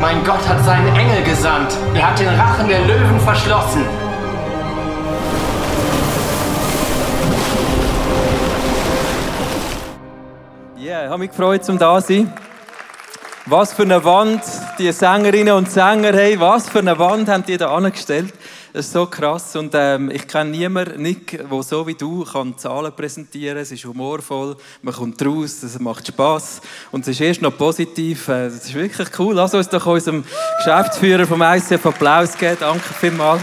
Mein Gott hat seinen Engel gesandt. Er hat den Rachen der Löwen verschlossen. Ja, yeah, ich habe mich gefreut, zum da zu sein. Was für eine Wand die Sängerinnen und Sänger haben, was für eine Wand haben die da angestellt. Das ist so krass und ähm, ich kenne niemanden, Nick, der so wie du kann Zahlen präsentieren Es ist humorvoll, man kommt raus, es macht Spaß und es ist erst noch positiv. Äh, das ist wirklich cool. Lass uns doch unserem Geschäftsführer vom ICF Applaus geben. Danke vielmals.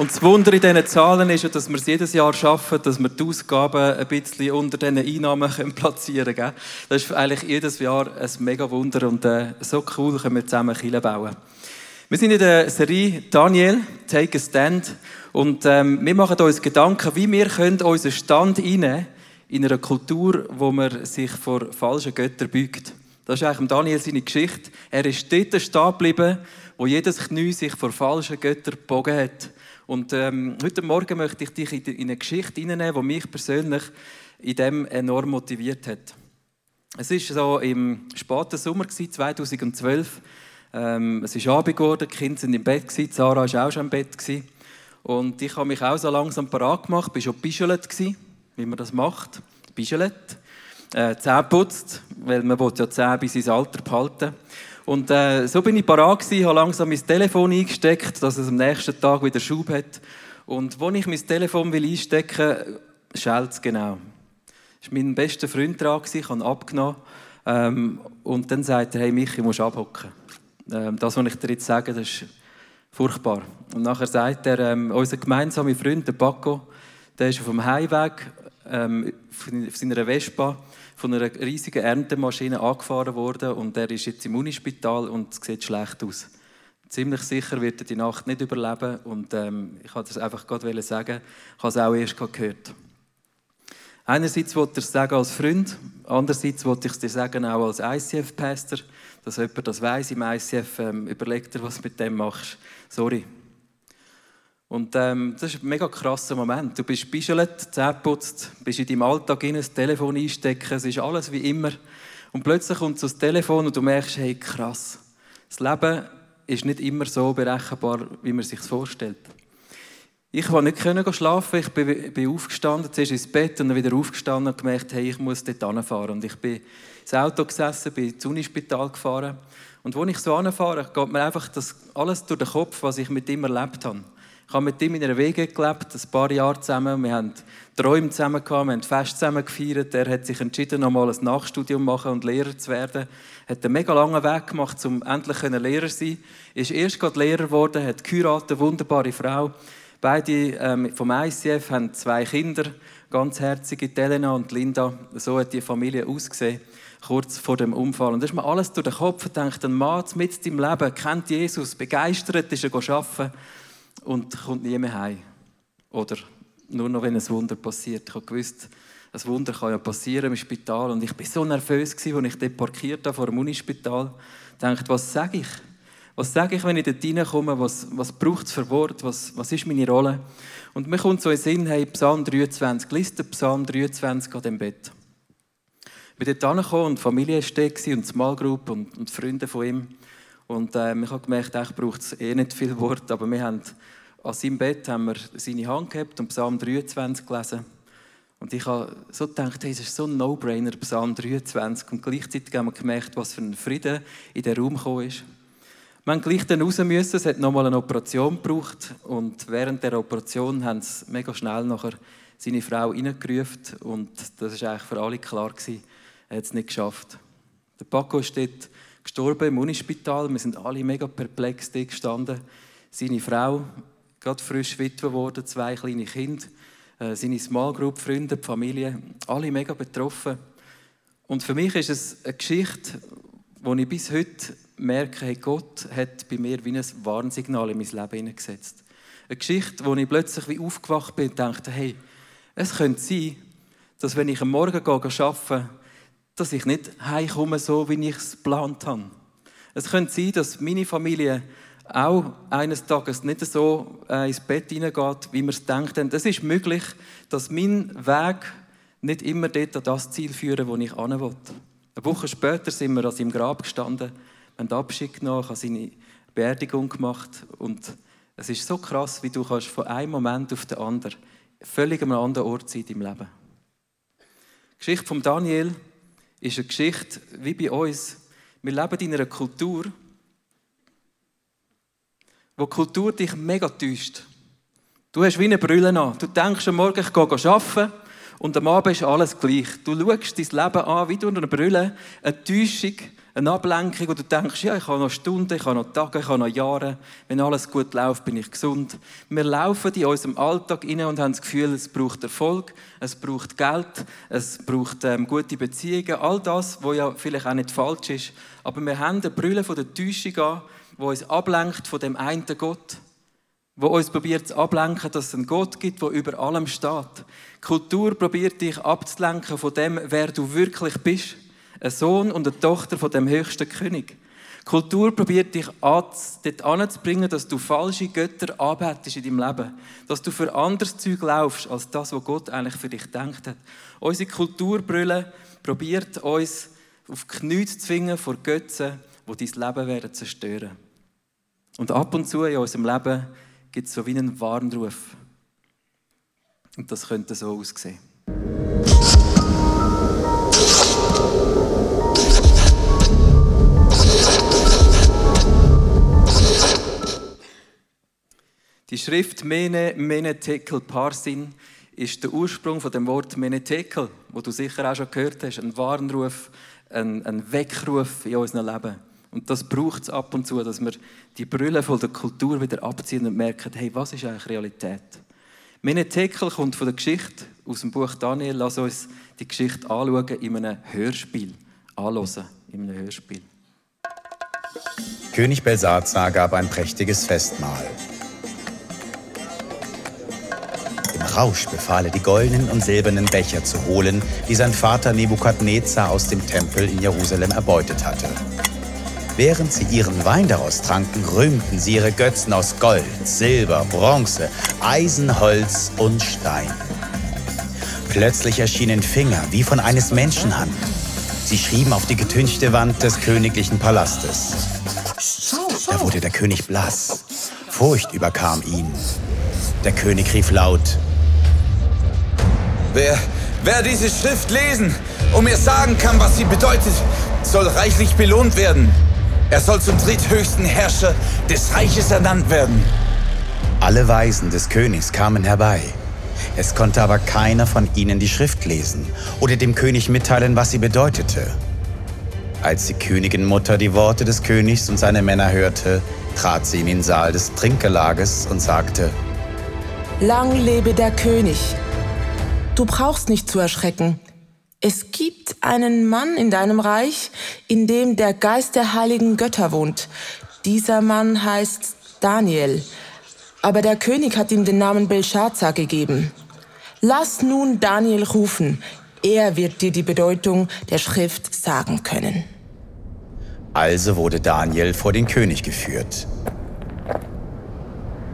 Und das Wunder in diesen Zahlen ist ja, dass wir es jedes Jahr schaffen, dass wir die Ausgaben ein bisschen unter diesen Einnahmen platzieren können. Das ist eigentlich jedes Jahr ein mega Wunder und äh, so cool können wir zusammen Kirche bauen. Wir sind in der Serie Daniel, Take a Stand und ähm, wir machen uns Gedanken, wie wir können unseren Stand einnehmen in einer Kultur, wo man sich vor falschen Göttern beugt. Das ist eigentlich Daniel seine Geschichte. Er ist dort stehen geblieben, wo jedes Knie sich vor falschen Göttern gebogen hat. Und ähm, heute Morgen möchte ich dich in eine Geschichte hineinnehmen, die mich persönlich in dem enorm motiviert hat. Es war so im späten Sommer 2012. Ähm, es ist Abend geworden, die Kinder sind im Bett gewesen, Sarah war auch schon im Bett gewesen. Und ich habe mich auch so langsam parat gemacht, bin schon bischelt wie man das macht, bischelt. Äh, Zähne putzt, weil man ja Zähne bis ins Alter behalten. Und äh, so bin ich parat gewesen, habe langsam mein Telefon eingesteckt, dass es am nächsten Tag wieder Schub hat. Und wo ich mein Telefon will einstecken schellt es genau. Das war mein bester Freund dran, ich habe ihn abgenommen. Ähm, und dann sagt er, hey Michi, du musst abhocken. Ähm, das, was ich dir jetzt sage, das ist furchtbar. Und nachher sagt er, ähm, unser gemeinsamer Freund, der Paco, der ist auf dem Heimweg ähm, auf seiner Vespa von einer riesigen Erntemaschine angefahren worden und er ist jetzt im Unispital und es sieht schlecht aus. Ziemlich sicher wird er die Nacht nicht überleben und ähm, ich wollte das einfach gerade sagen, ich habe es auch erst gehört. Einerseits wollte ich es sagen als Freund, andererseits wollte ich es dir sagen auch als ICF-Pastor, dass jemand das weiß im ICF, ähm, überlegt dir, was du mit dem machst. Sorry, und ähm, das ist ein mega krasser Moment. Du bist bischelt, Zähne putzt, bist in deinem Alltag in das Telefon einstecken, es ist alles wie immer. Und plötzlich kommt so das Telefon und du merkst, hey, krass. Das Leben ist nicht immer so berechenbar, wie man sich vorstellt. Ich konnte nicht schlafen, ich bin, bin aufgestanden, zuerst ins Bett und dann wieder aufgestanden und gemerkt, hey, ich muss dort hinfahren. Und ich bin ins Auto gesessen, bin ins Unispital gefahren. Und als ich so anfahre, geht mir einfach das alles durch den Kopf, was ich mit ihm erlebt habe. Ich habe mit ihm in einer Wege gelebt, ein paar Jahre zusammen. Wir haben Träume zusammen gehabt, wir haben Fest zusammen gefeiert. Er hat sich entschieden, nochmal ein Nachstudium machen und Lehrer zu werden. Er hat einen mega langen Weg gemacht, um endlich Lehrer zu sein. Er ist erst gerade Lehrer geworden, hat geheiratet, eine wunderbare Frau. Beide ähm, vom ICF haben zwei Kinder, ganz herzige, Elena und Linda. So hat die Familie ausgesehen kurz vor dem Unfall. Und da ist mir alles durch den Kopf gedacht, ein Mann mit im Leben, kennt Jesus, begeistert ist er arbeiten und kommt nie mehr heim. Oder nur noch, wenn ein Wunder passiert. Ich habe gewusst, ein Wunder kann ja passieren im Spital. Und ich war so nervös, als ich dort parkiert habe vor dem Unispital. Ich dachte, was sage ich? Was sage ich, wenn ich dort reinkomme? Was, was braucht es für Wort? Was, was ist meine Rolle? Und mir kommt so in den Sinn, hey, Psalm 23, Liste Psalm 23 an dem Bett. Ich bin dort und die Familie war und die Small Group und, und Freunde von ihm. Und ähm, ich habe gemerkt, ich braucht es eh nicht viel Wort, aber wir haben an seinem Bett haben wir seine Hand gehabt und Psalm 23 gelesen. Und ich habe so gedacht, hey, es ist so ein No-Brainer, Psalm 23. Und gleichzeitig haben wir gemerkt, was für ein Frieden in den Raum gekommen ist. Wir haben gleich dann raus müssen, es hat nochmal eine Operation gebraucht. Und während der Operation haben sie mega schnell nachher seine Frau reingerufen. Und das war eigentlich für alle klar, gewesen, er hat es nicht geschafft. Der Paco dort gestorben im Unispital. Wir sind alle mega perplex gestanden. Seine Frau, gerade frisch Witwe geworden, zwei kleine Kinder, äh, seine Small Group, Freunde, die Familie, alle mega betroffen. Und für mich ist es eine Geschichte wo ich bis heute merke, hey, Gott hat bei mir wie ein Warnsignal in mein Leben hineingesetzt. Eine Geschichte, wo ich plötzlich wie aufgewacht bin und dachte, hey, es könnte sein, dass wenn ich am Morgen gehe, arbeite, dass ich nicht heimkomme, so wie ich es geplant habe. Es könnte sein, dass meine Familie auch eines Tages nicht so äh, ins Bett hineingeht, wie wir es denkt. Es ist möglich, dass mein Weg nicht immer dort an das Ziel führen, wo ich hin will. Eine Woche später sind wir an seinem Grab gestanden, haben den Abschied genommen, haben seine Beerdigung gemacht und es ist so krass, wie du kannst von einem Moment auf den anderen völlig an einem anderen Ort sein in deinem Leben. Die Geschichte von Daniel ist eine Geschichte wie bei uns. Wir leben in einer Kultur, wo die Kultur dich mega täuscht. Du hast wie eine Brille an. Du denkst am Morgen, ich gehe arbeiten und am Abend ist alles gleich. Du schaust dein Leben an wie durch eine Brille, eine Täuschung, eine Ablenkung und du denkst, ja, ich habe noch Stunden, ich habe noch Tage, ich habe noch Jahre. Wenn alles gut läuft, bin ich gesund. Wir laufen in unserem Alltag rein und haben das Gefühl, es braucht Erfolg, es braucht Geld, es braucht ähm, gute Beziehungen, all das, was ja vielleicht auch nicht falsch ist. Aber wir haben eine Brille von der Täuschung an, die uns ablenkt von dem einen Gott wo uns probiert zu ablenken, dass es einen Gott gibt, der über allem steht. Kultur probiert dich abzulenken von dem, wer du wirklich bist. Ein Sohn und eine Tochter von dem höchsten König. Kultur probiert dich dort anzubringen, dass du falsche Götter anbetest in deinem Leben. Dass du für anderes Zeug laufst, als das, was Gott eigentlich für dich denkt hat. Unsere Kulturbrille probiert uns auf Knie zu zwingen vor Götzen, die dein Leben werden zerstören. Und ab und zu in unserem Leben gibt es so wie einen Warnruf. Und das könnte so aussehen. Die Schrift Mene, Mene, Tekel, Parsin ist der Ursprung von dem Wort Menetekel, wo du sicher auch schon gehört hast, ein Warnruf, ein, ein Weckruf in unserem Leben. Und das braucht es ab und zu, dass wir die Brille von der Kultur wieder abziehen und merken, hey, was ist eigentlich Realität? Menetekel kommt von der Geschichte aus dem Buch Daniel. Lass uns die Geschichte anschauen in einem Hörspiel. Anhören in einem Hörspiel. König Belsazar gab ein prächtiges Festmahl. Rausch befahl er, die goldenen und silbernen Becher zu holen, die sein Vater Nebukadnezar aus dem Tempel in Jerusalem erbeutet hatte. Während sie ihren Wein daraus tranken, rühmten sie ihre Götzen aus Gold, Silber, Bronze, Eisen, Holz und Stein. Plötzlich erschienen Finger wie von eines Menschenhand. Sie schrieben auf die getünchte Wand des königlichen Palastes. Da wurde der König blass. Furcht überkam ihn. Der König rief laut. Wer, wer diese Schrift lesen und mir sagen kann, was sie bedeutet, soll reichlich belohnt werden. Er soll zum dritthöchsten Herrscher des Reiches ernannt werden. Alle Weisen des Königs kamen herbei. Es konnte aber keiner von ihnen die Schrift lesen oder dem König mitteilen, was sie bedeutete. Als die Königin Mutter die Worte des Königs und seine Männer hörte, trat sie in den Saal des Trinkgelages und sagte, Lang lebe der König. Du brauchst nicht zu erschrecken. Es gibt einen Mann in deinem Reich, in dem der Geist der heiligen Götter wohnt. Dieser Mann heißt Daniel. Aber der König hat ihm den Namen Belshazzar gegeben. Lass nun Daniel rufen. Er wird dir die Bedeutung der Schrift sagen können. Also wurde Daniel vor den König geführt.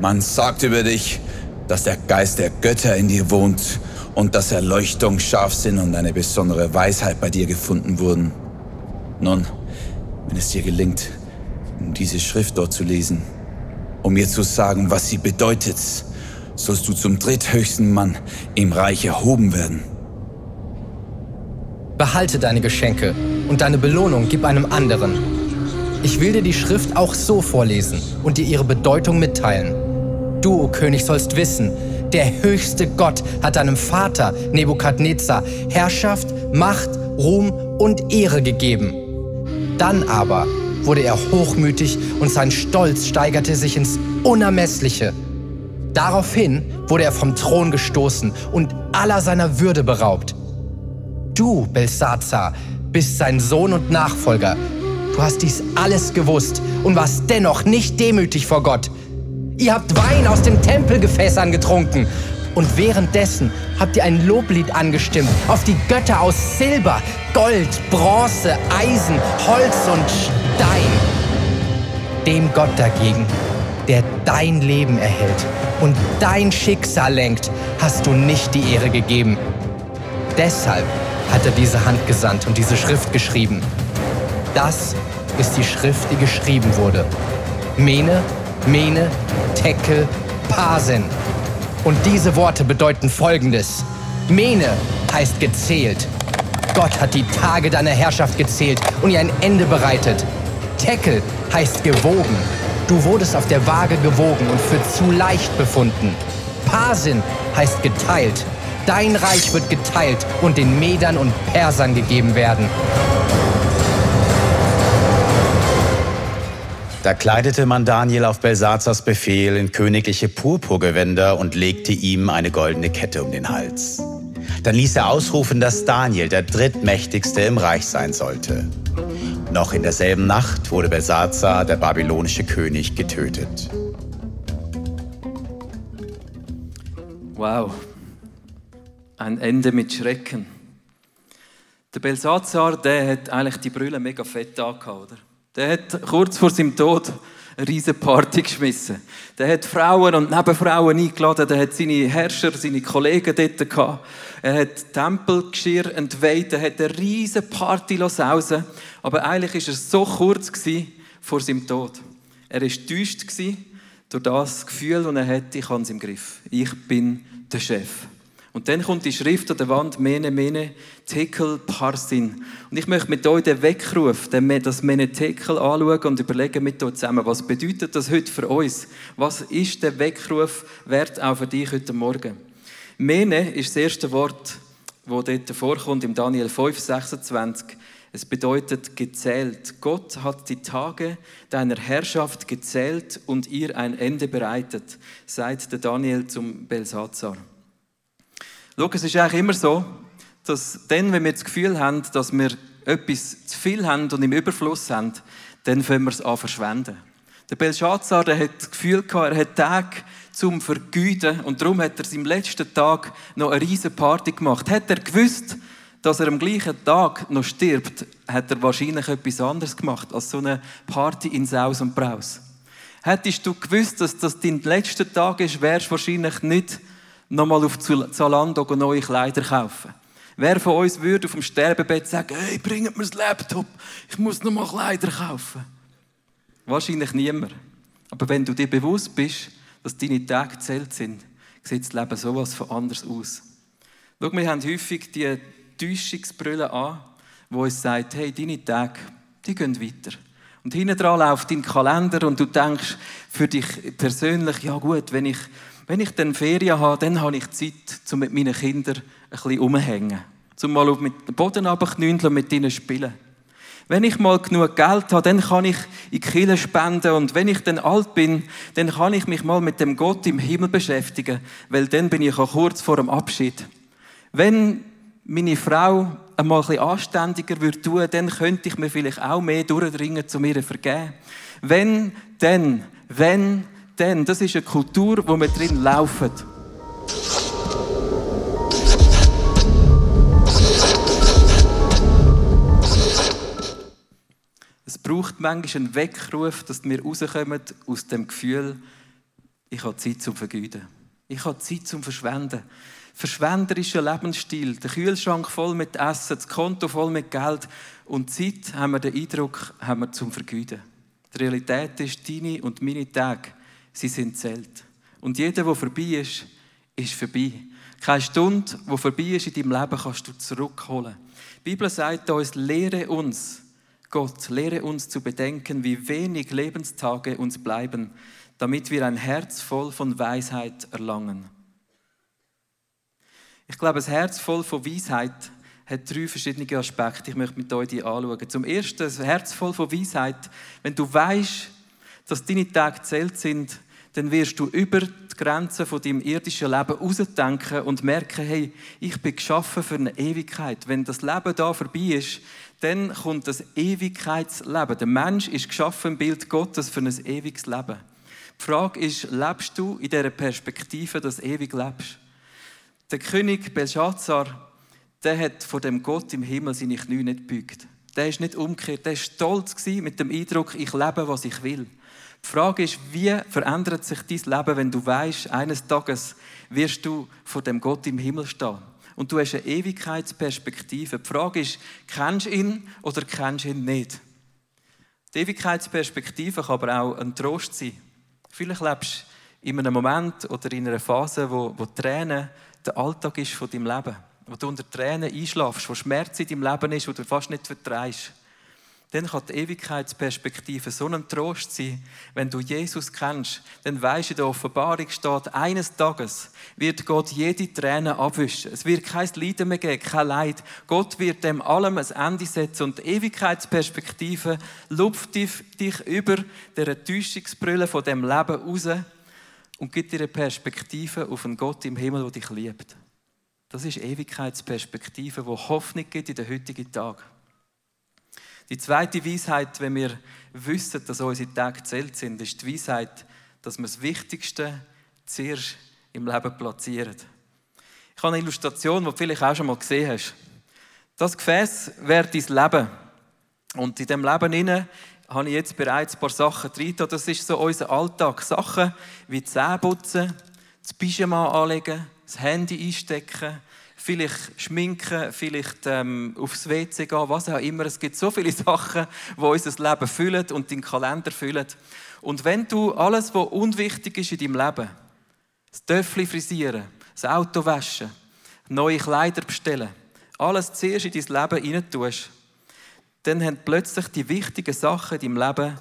Man sagt über dich, dass der Geist der Götter in dir wohnt und dass Erleuchtung, Scharfsinn und eine besondere Weisheit bei dir gefunden wurden. Nun, wenn es dir gelingt, diese Schrift dort zu lesen, um mir zu sagen, was sie bedeutet, sollst du zum dritthöchsten Mann im Reich erhoben werden. Behalte deine Geschenke und deine Belohnung gib einem anderen. Ich will dir die Schrift auch so vorlesen und dir ihre Bedeutung mitteilen. Du, o König, sollst wissen, der höchste Gott hat deinem Vater Nebukadnezar Herrschaft, Macht, Ruhm und Ehre gegeben. Dann aber wurde er hochmütig und sein Stolz steigerte sich ins Unermessliche. Daraufhin wurde er vom Thron gestoßen und aller seiner Würde beraubt. Du, Belsazar, bist sein Sohn und Nachfolger. Du hast dies alles gewusst und warst dennoch nicht demütig vor Gott. Ihr habt Wein aus den Tempelgefässern getrunken und währenddessen habt ihr ein Loblied angestimmt auf die Götter aus Silber, Gold, Bronze, Eisen, Holz und Stein. Dem Gott dagegen, der dein Leben erhält und dein Schicksal lenkt, hast du nicht die Ehre gegeben. Deshalb hat er diese Hand gesandt und diese Schrift geschrieben. Das ist die Schrift, die geschrieben wurde. Mene, Mene, Tekel, Pasen. Und diese Worte bedeuten folgendes. Mene heißt gezählt. Gott hat die Tage deiner Herrschaft gezählt und ihr ein Ende bereitet. Tekel heißt gewogen. Du wurdest auf der Waage gewogen und für zu leicht befunden. Pasin heißt geteilt. Dein Reich wird geteilt und den Medern und Persern gegeben werden. Da kleidete man Daniel auf Belsazars Befehl in königliche Purpurgewänder und legte ihm eine goldene Kette um den Hals. Dann ließ er ausrufen, dass Daniel der drittmächtigste im Reich sein sollte. Noch in derselben Nacht wurde Belsazar, der babylonische König, getötet. Wow. Ein Ende mit Schrecken. Der Belsazar, der hat eigentlich die Brille mega fett angehabt, oder? Der hat kurz vor seinem Tod eine riesige Party geschmissen. Der hat Frauen und Nebenfrauen eingeladen, der hat seine Herrscher, seine Kollegen dort gehabt. Er hat Tempelgeschirr entweiht, er hat eine riesige Party sausen Aber eigentlich war er so kurz vor seinem Tod. Er war enttäuscht durch das Gefühl, das er hatte, ich habe es im Griff. Ich bin der Chef. Und dann kommt die Schrift an der Wand, Mene, Mene, Tekel, Parsin. Und ich möchte mit euch den Weckruf, das Mene Tekel anschauen und überlegen mit euch zusammen, was bedeutet das heute für uns? Was ist der Weckruf wert auch für dich heute Morgen? Mene ist das erste Wort, das dort vorkommt im Daniel 5, 26. Es bedeutet gezählt. Gott hat die Tage deiner Herrschaft gezählt und ihr ein Ende bereitet, sagt der Daniel zum Belsazar. Schau, es ist eigentlich immer so, dass dann, wenn wir das Gefühl haben, dass wir etwas zu viel haben und im Überfluss haben, dann fangen wir es an verschwenden. Der Belshazzar, der hat das Gefühl gehabt, er hat Tag zum Vergüten und darum hat er seinem letzten Tag noch eine riesige Party gemacht. Hat er gewusst, dass er am gleichen Tag noch stirbt, hat er wahrscheinlich etwas anderes gemacht als so eine Party in Saus und Braus. Hättest du gewusst, dass das dein letzter Tag ist, wärst du wahrscheinlich nicht nochmal auf Zalando neue Kleider kaufen. Wer von uns würde auf dem Sterbebett sagen, hey, bringt mir das Laptop, ich muss nochmal Kleider kaufen? Wahrscheinlich niemand. Aber wenn du dir bewusst bist, dass deine Tage gezählt sind, sieht das Leben sowas von anders aus. Schau, wir haben häufig die Täuschungsbrille an, wo uns sagt, hey, deine Tage, die gehen weiter. Und hinten dran läuft dein Kalender und du denkst für dich persönlich, ja gut, wenn ich wenn ich dann Ferien habe, dann habe ich Zeit, um mit meinen Kindern ein bisschen umzuhängen. Zum mal auf den Boden runterknündeln und mit ihnen spielen. Wenn ich mal genug Geld habe, dann kann ich in die Kirche spenden und wenn ich dann alt bin, dann kann ich mich mal mit dem Gott im Himmel beschäftigen, weil dann bin ich auch kurz vor dem Abschied. Wenn meine Frau einmal ein bisschen anständiger würde tun, dann könnte ich mir vielleicht auch mehr durchdringen, zu mir vergeben. Wenn, dann, wenn, denn das ist eine Kultur, wo wir drin laufen. Es braucht manchmal einen Weckruf, dass wir rauskommen aus dem Gefühl, ich habe Zeit zum Vergüten. Ich habe Zeit zum Verschwenden. Verschwenderischer Lebensstil, der Kühlschrank voll mit Essen, das Konto voll mit Geld und Zeit haben wir den Eindruck, haben wir zum Vergüten. Die Realität ist, deine und meine Tage sie sind zählt. Und jeder, der vorbei ist, ist vorbei. Keine Stunde, die vorbei ist in deinem Leben, kannst du zurückholen. Die Bibel sagt uns, lehre uns, Gott, lehre uns zu bedenken, wie wenig Lebenstage uns bleiben, damit wir ein Herz voll von Weisheit erlangen. Ich glaube, ein Herz voll von Weisheit hat drei verschiedene Aspekte. Ich möchte mit euch die anschauen. Zum ersten, ein Herz voll von Weisheit. Wenn du weißt, dass deine Tage zählt sind, dann wirst du über die Grenzen von deinem irdischen Leben rausdenken und merken, hey, ich bin geschaffen für eine Ewigkeit. Wenn das Leben da vorbei ist, dann kommt das Ewigkeitsleben. Der Mensch ist geschaffen im Bild Gottes für ein ewiges Leben. Die Frage ist, lebst du in dieser Perspektive, dass du ewig lebst? Der König Belshazzar, der hat vor dem Gott im Himmel seine Knie nicht gebeugt. Der ist nicht umgekehrt. Der war stolz mit dem Eindruck, ich lebe, was ich will. Die Frage ist, wie verändert sich dein Leben, wenn du weißt, eines Tages wirst du vor dem Gott im Himmel stehen. Und du hast eine Ewigkeitsperspektive. Die Frage ist, kennst du ihn oder kennst du ihn nicht? Die Ewigkeitsperspektive kann aber auch ein Trost sein. Vielleicht lebst du in einem Moment oder in einer Phase, wo, wo Tränen der Alltag ist von deinem Leben. Wo du unter Tränen einschlafst, wo Schmerz in deinem Leben ist, wo du fast nicht vertreibst dann kann die Ewigkeitsperspektive so ein Trost sein. Wenn du Jesus kennst, dann weißt du, in der Offenbarung steht, eines Tages wird Gott jede Träne abwischen. Es wird kein Leiden mehr geben, kein Leid. Gott wird dem allem ein Ende setzen und die Ewigkeitsperspektive lupft dich über der Täuschungsbrille von dem Leben raus und gibt dir eine Perspektive auf einen Gott im Himmel, der dich liebt. Das ist Ewigkeitsperspektive, die Hoffnung gibt in den heutigen Tag. Die zweite Weisheit, wenn wir wissen, dass unsere Tage zählt sind, ist die Weisheit, dass wir das Wichtigste zuerst im Leben platzieren. Ich habe eine Illustration, die du vielleicht auch schon mal gesehen hast. Das Gefäß wäre dein Leben. Und in diesem Leben inne habe ich jetzt bereits ein paar Sachen drin. Das ist so unser Alltag. Sachen wie Zähne putzen, das Pyjama anlegen, das Handy einstecken, vielleicht schminken, vielleicht ähm, aufs WC gehen, was auch immer. Es gibt so viele Sachen, die unser Leben füllen und deinen Kalender füllen. Und wenn du alles, was unwichtig ist in deinem Leben, das Töffel frisieren, das Auto waschen, neue Kleider bestellen, alles zuerst in dein Leben hinein tust, dann haben plötzlich die wichtigen Sachen in deinem Leben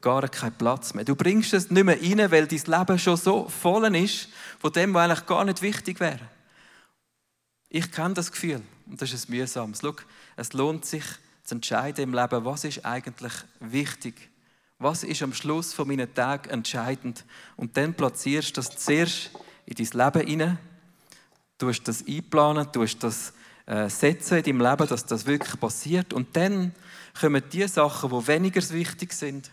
gar keinen Platz mehr. Du bringst es nicht mehr rein, weil dein Leben schon so voll ist von dem, was eigentlich gar nicht wichtig wäre. Ich kenne das Gefühl und das ist ein mühsames. Schau, es lohnt sich zu entscheiden im Leben, was ist eigentlich wichtig. Was ist am Schluss von meinen Tagen entscheidend? Und dann platzierst du das zuerst in dein Leben hinein, tust das einplanen, tust das äh, setzen in deinem Leben, dass das wirklich passiert. Und dann kommen die Sachen, die weniger wichtig sind,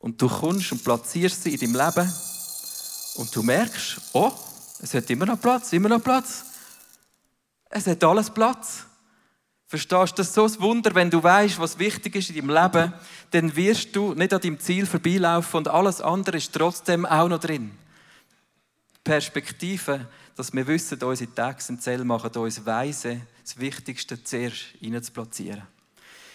und du kommst und platzierst sie in deinem Leben und du merkst, oh, es hat immer noch Platz, immer noch Platz. Es hat alles Platz. Verstehst du, das ist so ein Wunder, wenn du weißt, was wichtig ist in deinem Leben, dann wirst du nicht an deinem Ziel vorbeilaufen und alles andere ist trotzdem auch noch drin. Perspektive, dass wir wissen, unsere Tage sind Zell machen, uns weise, das Wichtigste zuerst zu platzieren.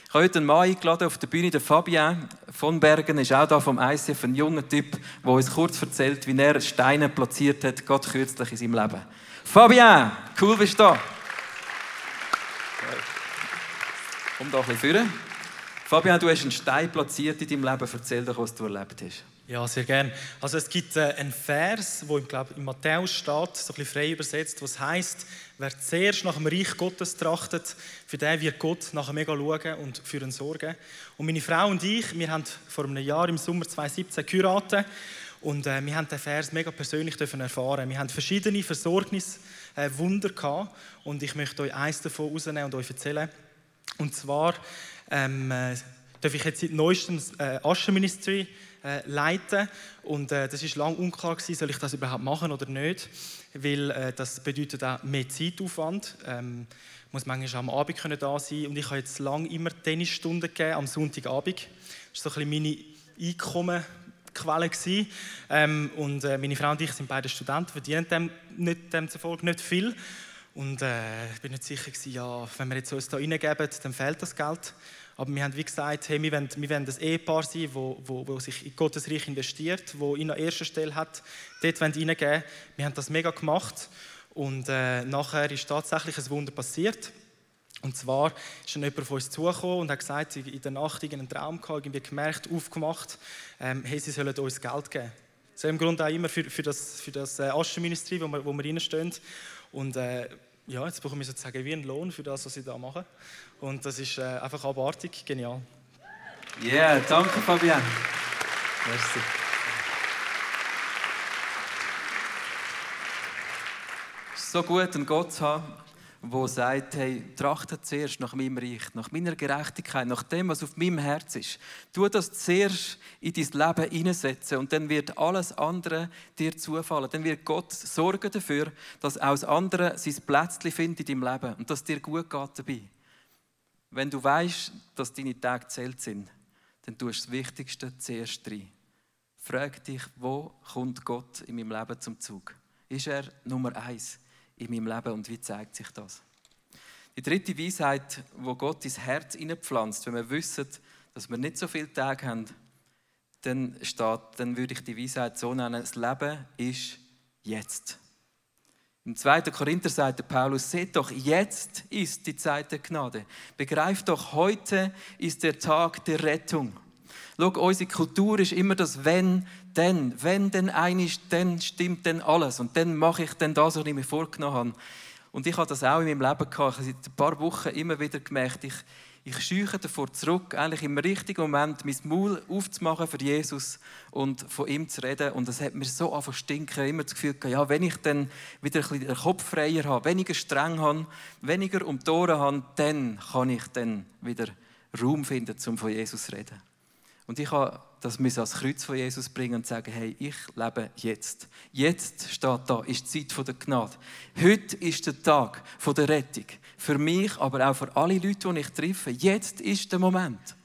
Ich habe heute einen Mann eingeladen auf der Bühne, der Fabien von Bergen, ist auch da vom ICF, ein junger Typ, der uns kurz erzählt, wie er Steine platziert hat, gerade kürzlich in seinem Leben. Fabien, cool bist du da. Komm da ein bisschen führen. Fabian, du hast einen Stein platziert in deinem Leben. Erzähl doch, was du erlebt hast. Ja, sehr gerne. Also es gibt äh, einen Vers, wo im, glaub, im Matthäus steht, so ein bisschen frei übersetzt, was heißt: Wer zuerst nach dem Reich Gottes trachtet, für den wird Gott nachher mega schauen und für ihn sorgen. Und meine Frau und ich, wir haben vor einem Jahr im Sommer 2017 geheiratet und äh, wir haben den Vers mega persönlich erfahren. Wir haben verschiedene Versorgniswunder äh, gehabt und ich möchte euch eins davon rausnehmen und euch erzählen. Und zwar ähm, äh, darf ich jetzt seit neuestem äh, Aschenministry äh, leiten. Und äh, das ist lange unklar gewesen, soll ich das überhaupt machen oder nicht, weil äh, das bedeutet auch mehr Zeitaufwand. Ähm, muss manchmal am Abend können da sein. Und ich habe jetzt lange immer Tennisstunden gegeben am Sonntagabend. Das war so ein bisschen meine Einkommenquelle ähm, und äh, meine Frau und ich sind beide Studenten, verdienen dem, nicht, demzufolge nicht viel und äh, ich bin nicht sicher, gewesen, ja, wenn wir jetzt uns da reingeben, dann fehlt das Geld. Aber wir haben wie gesagt, hey, wir wollen, wir wollen ein Ehepaar sein, wo, wo, wo sich in Gottes Reich investiert, wo ihn an erster Stelle hat. Dort wollen wir reingeben. Wir haben das mega gemacht. Und äh, nachher ist tatsächlich ein Wunder passiert. Und zwar ist dann jemand von uns zugekommen und hat gesagt, in der Nacht einen Traum gehabt, irgendwie gemerkt, aufgemacht, ähm, hey, sie sollen uns Geld geben. So im Grunde auch immer für, für das, für das äh, Aschenministerium, wo wir, wo wir reinstehen. Und äh, ja, jetzt bekomme ich sozusagen wie einen Lohn für das, was ich da mache. Und das ist äh, einfach abartig genial. Yeah, danke Fabian. Merci. So gut, einen Gott zu haben, der sagt, hey, trachte zuerst nach meinem Reich, nach meiner Gerechtigkeit, nach dem, was auf meinem Herz ist. Tu das zuerst in dein Leben hineinsetzen und dann wird alles andere dir zufallen. Dann wird Gott sorgen dafür, dass auch das andere sein Plätzchen findet in deinem Leben und dass dir gut geht dabei. Wenn du weißt, dass deine Tage zählt sind, dann tust du das Wichtigste zuerst rein. Frag dich, wo kommt Gott in meinem Leben zum Zug? Ist er Nummer eins in meinem Leben und wie zeigt sich das? Die dritte Weisheit, wo Gott ins Herz hineinpflanzt, wenn wir wissen, dass wir nicht so viele Tage haben, dann, steht, dann würde ich die Weisheit so nennen, das Leben ist jetzt. Im 2. Korinther sagt Paulus, seht doch, jetzt ist die Zeit der Gnade. Begreift doch, heute ist der Tag der Rettung. Schau, unsere Kultur ist immer das Wenn, denn. Wenn denn einig, dann stimmt dann alles. Und dann mache ich dann das, was ich mir vorgenommen habe. Und ich habe das auch in meinem Leben gehabt. Ich habe seit ein paar Wochen immer wieder gemerkt, ich, ich scheuche davor zurück, eigentlich im richtigen Moment mein Maul aufzumachen für Jesus und von ihm zu reden. Und das hat mir so angefangen stinken. Immer das Gefühl gehabt, ja, wenn ich dann wieder ein bisschen den Kopf freier habe, weniger streng habe, weniger um die Ohren habe, dann kann ich dann wieder Raum finden, um von Jesus zu reden. Und ich habe das ans Kreuz von Jesus bringen und sagen, hey, ich lebe jetzt. Jetzt steht da, ist die Zeit der Gnade. Heute ist der Tag der Rettung. Für mich, aber auch für alle Leute, die ich treffe. Jetzt ist der Moment.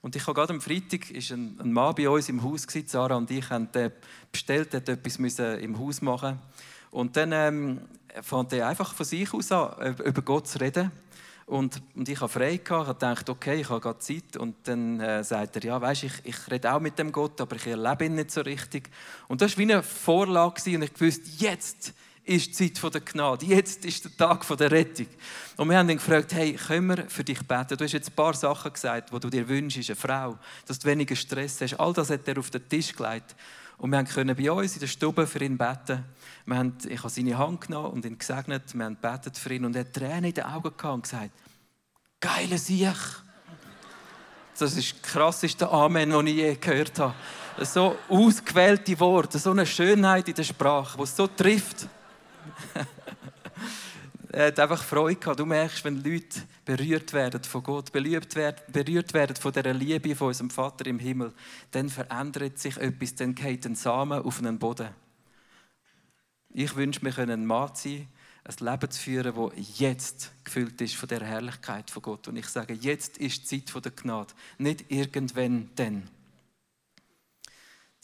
Und ich habe gerade am Freitag ist ein, ein Mann bei uns im Haus gewesen, Sarah und ich haben den bestellt, hat etwas müssen im Haus machen. Und dann ähm, fand er einfach von sich aus an, über Gott zu reden. Und, und ich habe frei gehabt, ich dachte, okay, ich habe gerade Zeit. Und dann äh, sagt er, ja, weißt, ich, ich rede auch mit dem Gott, aber ich erlebe ihn nicht so richtig. Und das war wie eine Vorlage und ich wusste, jetzt ist die Zeit der Gnade, jetzt ist der Tag der Rettung. Und wir haben ihn gefragt, hey, können wir für dich beten? Du hast jetzt ein paar Sachen gesagt, die du dir wünschst, eine Frau, dass du weniger Stress hast. All das hat er auf den Tisch gelegt. Und wir können bei uns in der Stube für ihn beten. Wir haben, ich habe seine Hand genommen und ihn gesegnet. Wir haben betet für ihn und er hat Tränen in den Augen gehabt und gesagt, geile Sieg. Das ist das krasseste Amen, das ich je gehört habe. So ausgewählte Worte, so eine Schönheit in der Sprache, die es so trifft. er hat einfach Freude gehabt. Du merkst, wenn Leute berührt werden von Gott, berührt werden, von der Liebe von unserem Vater im Himmel, dann verändert sich etwas, dann geht ein Samen auf einen Boden. Ich wünsche, können ein Mann sein, ein Leben zu führen, das jetzt gefüllt ist von der Herrlichkeit von Gott. Und ich sage, jetzt ist die Zeit der Gnade, nicht irgendwann dann.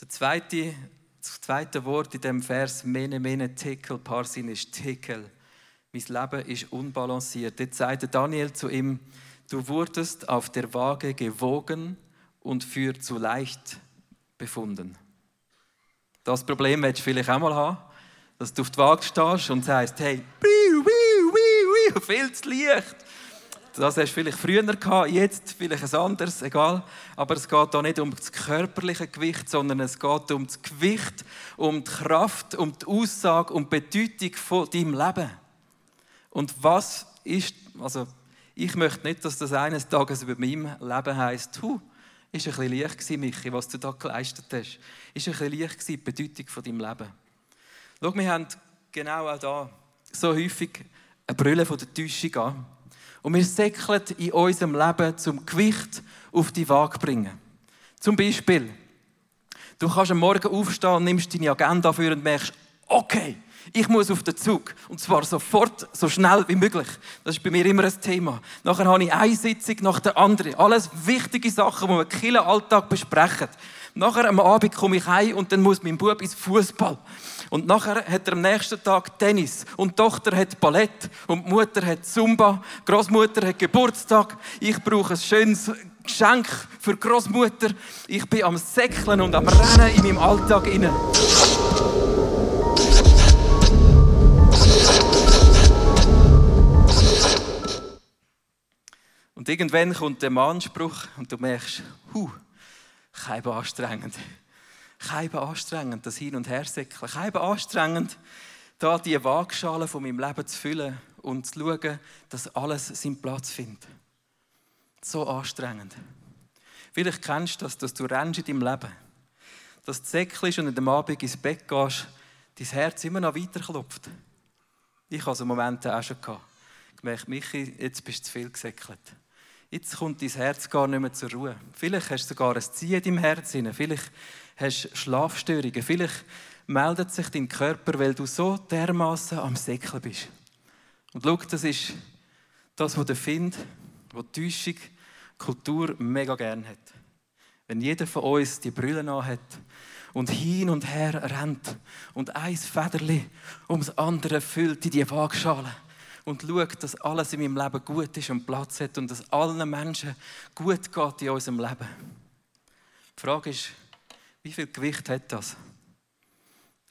Der zweite, das zweite Wort in dem Vers, mene, mene, tekel, parsin, ist tekel mein Leben ist unbalanciert. Jetzt sagte Daniel zu ihm, du wurdest auf der Waage gewogen und für zu leicht befunden. Das Problem willst du vielleicht auch mal haben, dass du auf die Waage stehst und sagst, hey, wiu, wiu, wiu, viel zu leicht. Das hast du vielleicht früher gehabt, jetzt vielleicht ein anderes, egal. Aber es geht da nicht um das körperliche Gewicht, sondern es geht um das Gewicht, um die Kraft, um die Aussage, um die Bedeutung von deinem Leben. Und was ist, also ich möchte nicht, dass das eines Tages über meinem Leben heisst, hu, ist ein bisschen leicht gewesen, Michi, was du da geleistet hast. Ist ein bisschen leicht gewesen, die Bedeutung von deinem Leben. Schau, wir haben genau auch da so häufig eine Brille von der Täuschung an. Und wir säckeln in unserem Leben zum Gewicht auf die Waage bringen. Zum Beispiel, du kannst am Morgen aufstehen nimmst deine Agenda für und merkst, okay, ich muss auf den Zug. Und zwar sofort, so schnell wie möglich. Das ist bei mir immer ein Thema. Nachher habe ich eine Sitzung nach der anderen. Alles wichtige Sachen, die wir im Alltag besprechen. Nachher am Abend komme ich heim und dann muss mein Bub ins Fußball. Und nachher hat er am nächsten Tag Tennis. Und die Tochter hat Ballett. Und die Mutter hat Zumba. Großmutter hat Geburtstag. Ich brauche ein schönes Geschenk für Großmutter. Ich bin am Säckeln und am Rennen in meinem Alltag inne. Und irgendwann kommt der Anspruch und du merkst, hu, kein anstrengend. Kein anstrengend, das Hin- und Hersäckeln. Kein anstrengend, da die Waagschale von meinem Leben zu füllen und zu schauen, dass alles seinen Platz findet. So anstrengend. Vielleicht kennst du das, dass du rennst in deinem Leben. Dass du säckelst und am Abend ins Bett gehst, dein Herz immer noch weiter klopft. Ich hatte so Momente auch schon. Gehabt. Gemerkt, Michi, jetzt bist du zu viel gesäckelt. Jetzt kommt dein Herz gar nicht mehr zur Ruhe. Vielleicht hast du sogar ein Ziehen in deinem Herz. Vielleicht hast du Schlafstörungen. Vielleicht meldet sich dein Körper, weil du so dermaßen am Säckeln bist. Und schau, das ist das, was der Find, was die Täuschung, Kultur mega gern hat. Wenn jeder von uns die Brille hat und hin und her rennt und ein Federli ums andere füllt in die Waagschale und schaut, dass alles in meinem Leben gut ist und Platz hat und dass allen Menschen gut geht in unserem Leben. Die Frage ist, wie viel Gewicht hat das?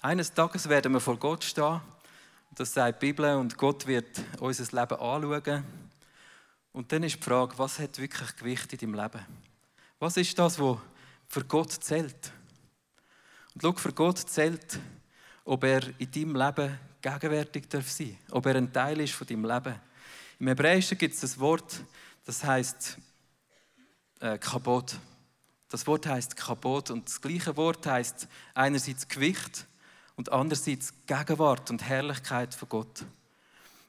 Eines Tages werden wir vor Gott stehen, das sagt die Bibel, und Gott wird unser Leben anschauen. Und dann ist die Frage, was hat wirklich Gewicht in deinem Leben? Was ist das, was für Gott zählt? Und schau, für Gott zählt, ob er in deinem Leben gegenwärtig darf sein ob er ein Teil ist von deinem Leben. Im Hebräischen gibt es das Wort, das heißt äh, Kabot. Das Wort heißt Kabot und das gleiche Wort heißt einerseits Gewicht und andererseits Gegenwart und Herrlichkeit von Gott.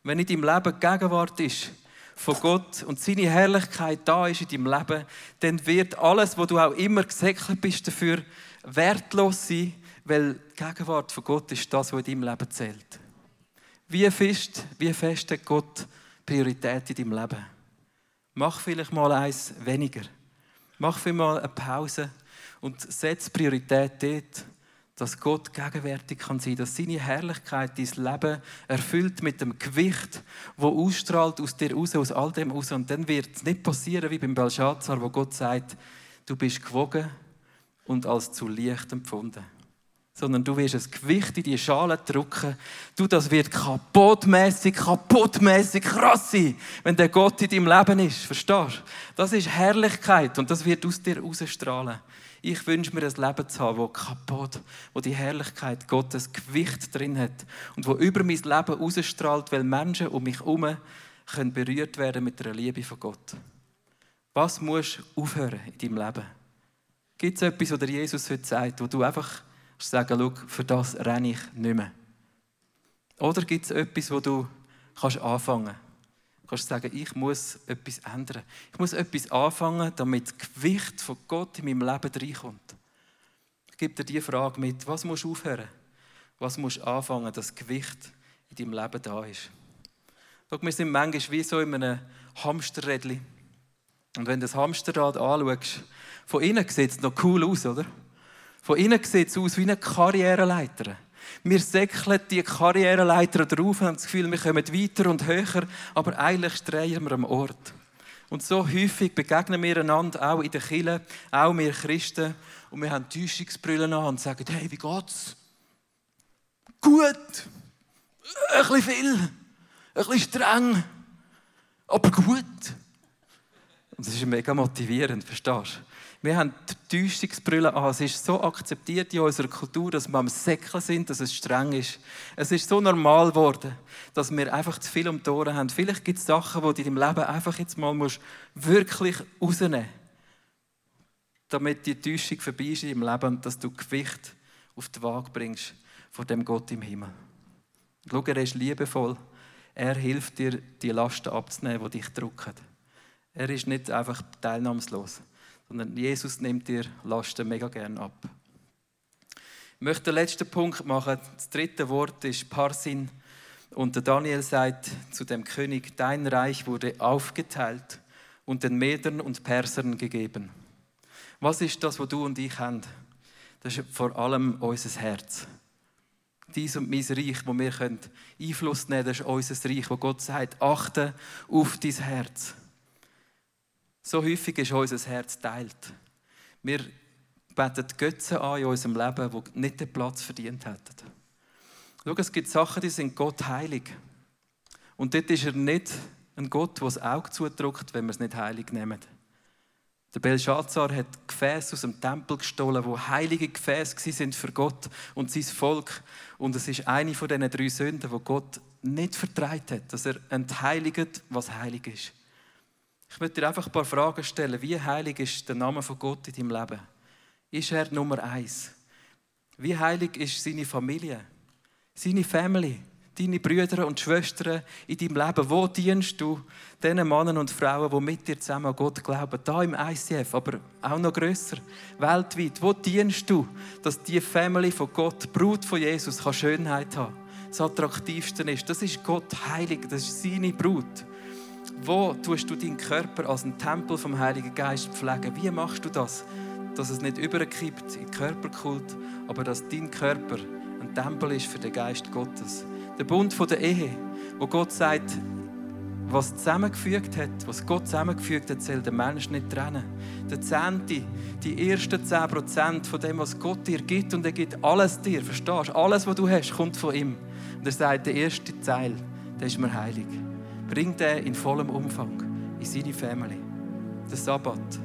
Wenn in deinem Leben Gegenwart ist von Gott und seine Herrlichkeit da ist in deinem Leben, dann wird alles, wo du auch immer gesäckelt bist, dafür wertlos sein, weil die Gegenwart von Gott ist das, was in deinem Leben zählt. Wie fest, wie fest hat Gott Priorität in deinem Leben? Mach vielleicht mal eins weniger. Mach vielleicht mal eine Pause und setz Priorität dort, dass Gott gegenwärtig kann sein, dass seine Herrlichkeit dein Leben erfüllt mit dem Gewicht, wo ausstrahlt aus dir raus, aus all dem raus. Und dann wird es nicht passieren wie beim Belshazzar, wo Gott sagt, du bist gewogen und als zu leicht empfunden. Sondern du wirst ein Gewicht in die Schale drücken. Du, das wird kaputtmäßig, kaputtmäßig krass sein, wenn der Gott in deinem Leben ist. Verstehst du? Das ist Herrlichkeit und das wird aus dir rausstrahlen. Ich wünsche mir ein Leben zu haben, das kaputt, wo die Herrlichkeit Gottes Gewicht drin hat und wo über mein Leben ausstrahlt, weil Menschen um mich herum können berührt werden mit der Liebe von Gott. Was musst du aufhören in deinem Leben? Gibt es etwas, was Jesus heute sagt, wo du einfach sagen schau, für das renne ich nicht mehr? Oder gibt es etwas, wo du kannst anfangen kannst? kannst sagen, ich muss etwas ändern. Ich muss etwas anfangen, damit das Gewicht von Gott in meinem Leben reinkommt. Ich gebe dir die Frage mit, was musst du aufhören? Was musst du anfangen, dass das Gewicht in deinem Leben da ist? Schau, wir sind manchmal wie so in einem Hamsterrädchen. Und wenn du das Hamsterrad anschaust, von innen sieht es noch cool aus, oder? Von innen sieht es aus wie eine Karriereleiter. Wir säckeln die Karriereleiter drauf und haben das Gefühl, wir kommen weiter und höher, aber eigentlich drehen wir am Ort. Und so häufig begegnen wir einander, auch in den Kirchen, auch wir Christen, und wir haben Täuschungsbrüllen an und sagen, hey, wie geht's? Gut, ein bisschen viel, ein bisschen streng, aber gut. Und das ist mega motivierend, verstehst du? Wir haben die Täuschungsbrille an. Es ist so akzeptiert in unserer Kultur, dass wir am Säckeln sind, dass es streng ist. Es ist so normal geworden, dass wir einfach zu viel um die Ohren haben. Vielleicht gibt es Sachen, die du in deinem Leben einfach jetzt mal musst wirklich rausnehmen musst, damit die Täuschung vorbei ist in deinem Leben und dass du Gewicht auf die Waage bringst vor dem Gott im Himmel. Schau, er ist liebevoll. Er hilft dir, die Lasten abzunehmen, die dich drücken. Er ist nicht einfach teilnahmslos sondern Jesus nimmt dir Lasten mega gern ab. Ich möchte den letzten Punkt machen. Das dritte Wort ist Parsin. Und der Daniel sagt zu dem König, dein Reich wurde aufgeteilt und den Medern und Persern gegeben. Was ist das, was du und ich haben? Das ist vor allem unser Herz. Dies und mein Reich, wo wir Einfluss nehmen können, das ist unser Reich, wo Gott sagt, achte auf dein Herz. So häufig ist unser Herz teilt. Wir beten Götzen an in unserem Leben, die nicht den Platz verdient hätten. Schau, es gibt Sachen, die sind Gott heilig. Und dort ist er nicht ein Gott, der das Auge zudrückt, wenn wir es nicht heilig nehmen. Der Belshazzar hat Gefäße aus dem Tempel gestohlen, wo heilige Gefäße sind für Gott und sein Volk. Und es ist eine von diesen drei Sünden, wo Gott nicht vertreibt hat, dass er entheiligt, was heilig ist. Ich möchte dir einfach ein paar Fragen stellen. Wie heilig ist der Name von Gott in deinem Leben? Ist er Nummer eins? Wie heilig ist seine Familie? Seine Family? deine Brüder und Schwestern in deinem Leben? Wo dienst du den Männern und Frauen, die mit dir zusammen an Gott glauben? Da im ICF, aber auch noch grösser, weltweit. Wo dienst du, dass die Family von Gott, die Brut von Jesus, Schönheit haben Das Attraktivste ist. Das ist Gott heilig, das ist seine Brut. Wo tust du deinen Körper als ein Tempel vom Heiligen Geist pflegen? Wie machst du das? Dass es nicht überkippt in Körperkult, aber dass dein Körper ein Tempel ist für den Geist Gottes. Der Bund der Ehe, wo Gott sagt, was zusammengefügt hat, was Gott zusammengefügt hat, soll der Mensch nicht trennen. Der Zehnte, die ersten 10% von dem, was Gott dir gibt, und er gibt alles dir, verstehst du? Alles, was du hast, kommt von ihm. Und er sagt, der erste Teil, der ist mir heilig. Bring den in vollem Umfang in seine Family. Der Sabbat.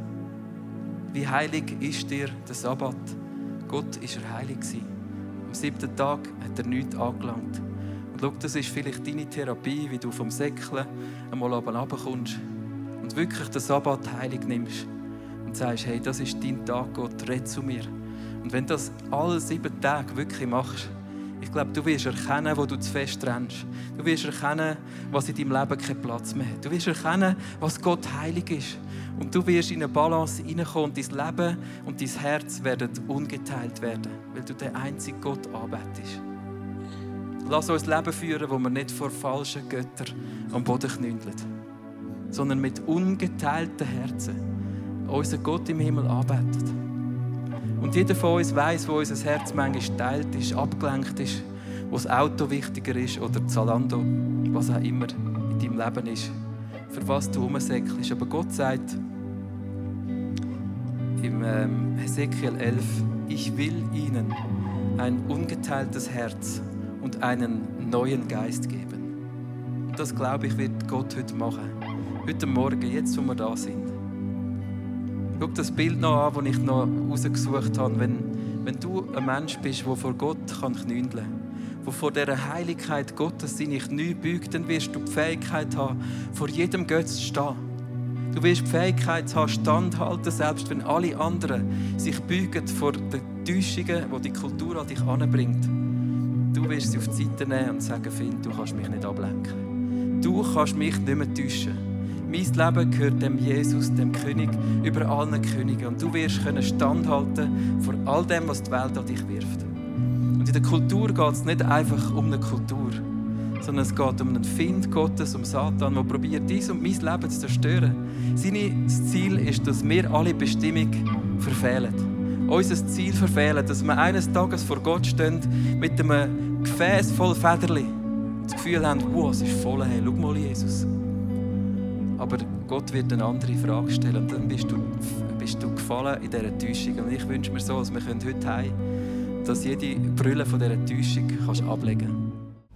Wie heilig ist dir der Sabbat? Gott ist er heilig gewesen. Am siebten Tag hat er nichts angelangt. Und schau, das ist vielleicht deine Therapie, wie du vom Säckeln einmal runterkommst und wirklich den Sabbat heilig nimmst und sagst, hey, das ist dein Tag, Gott, red zu mir. Und wenn du das alle sieben Tage wirklich machst, ich glaube, du wirst erkennen, wo du zu fest rennst. Du wirst erkennen, was in deinem Leben keinen Platz mehr hat. Du wirst erkennen, was Gott heilig ist. Und du wirst in eine Balance hineinkommen und dein Leben und dein Herz werden ungeteilt werden, weil du den einzigen Gott anbetest. Lass uns Leben führen, wo wir nicht vor falschen Göttern am Boden knündeln, sondern mit ungeteilten Herzen unseren Gott im Himmel anbeten. Und jeder von uns weiß, wo unser Herz manchmal teilt ist, abgelenkt ist, wo das Auto wichtiger ist oder Zalando, was auch immer in deinem Leben ist, für was du rumsäckelst. Aber Gott sagt im ähm, Hesekiel 11, ich will ihnen ein ungeteiltes Herz und einen neuen Geist geben. Und das, glaube ich, wird Gott heute machen. Heute Morgen, jetzt, wo wir da sind. Schau das Bild noch an, das ich noch rausgesucht habe. Wenn, wenn du ein Mensch bist, der vor Gott kann knündeln kann, der vor dieser Heiligkeit Gottes seine Knie beugt, dann wirst du die Fähigkeit haben, vor jedem Götz zu stehen. Du wirst die Fähigkeit haben, standhalten, selbst wenn alle anderen sich beugen vor den Täuschungen, die die Kultur an dich anbringt. Du wirst sie auf die Seite nehmen und sagen, Finn, du kannst mich nicht ablenken. Du kannst mich nicht mehr täuschen. Mein Leben gehört dem Jesus, dem König über allen Königen. Und du wirst können standhalten vor all dem, was die Welt an dich wirft. Und in der Kultur geht es nicht einfach um eine Kultur, sondern es geht um einen Find Gottes, um Satan, der probiert, dies und mein Leben zu zerstören. Sein Ziel ist, dass wir alle Bestimmung verfehlen. Unser Ziel verfehlen, dass wir eines Tages vor Gott stehen mit einem Gefäß voll Federli und das Gefühl haben, wow, es ist voll, hey, schau mal Jesus. Aber Gott wird eine andere Frage stellen und dann bist du, bist du gefallen in dieser Täuschung. Und ich wünsche mir so, dass wir heute heim dass jede Brille von dieser Täuschung kannst ablegen kannst.